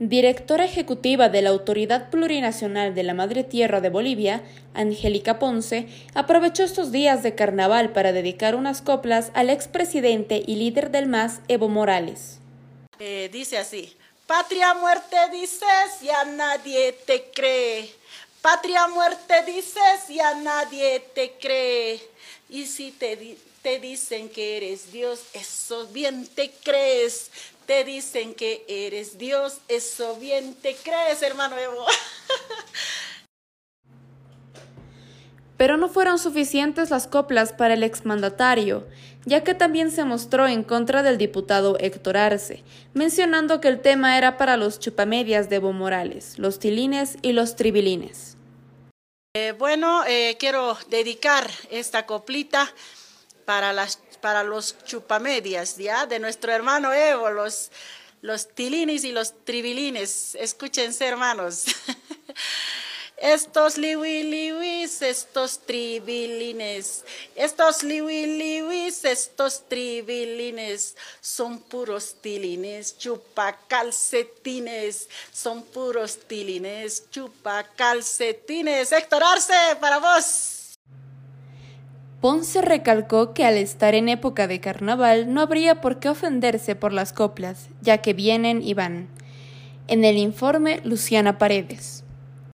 directora ejecutiva de la Autoridad Plurinacional de la Madre Tierra de Bolivia, Angélica Ponce, aprovechó estos días de carnaval para dedicar unas coplas al expresidente y líder del MAS, Evo Morales. Eh, dice así, patria muerte dices, ya nadie te cree. Patria muerte dices, ya nadie te cree. Y si te, te dicen que eres Dios, eso bien te crees te dicen que eres Dios, eso bien te crees, hermano Evo. Pero no fueron suficientes las coplas para el exmandatario, ya que también se mostró en contra del diputado Héctor Arce, mencionando que el tema era para los chupamedias de Evo Morales, los tilines y los tribilines. Eh, bueno, eh, quiero dedicar esta coplita para las para los chupamedias, ¿ya? De nuestro hermano Evo, los, los tilinis y los tribilines. Escúchense, hermanos. Estos liwis, estos tribilines, estos liwis, estos tribilines, son puros tilines, chupacalcetines, son puros tilines, chupacalcetines. Héctor Arce, para vos. Ponce recalcó que al estar en época de carnaval no habría por qué ofenderse por las coplas, ya que vienen y van. En el informe, Luciana Paredes.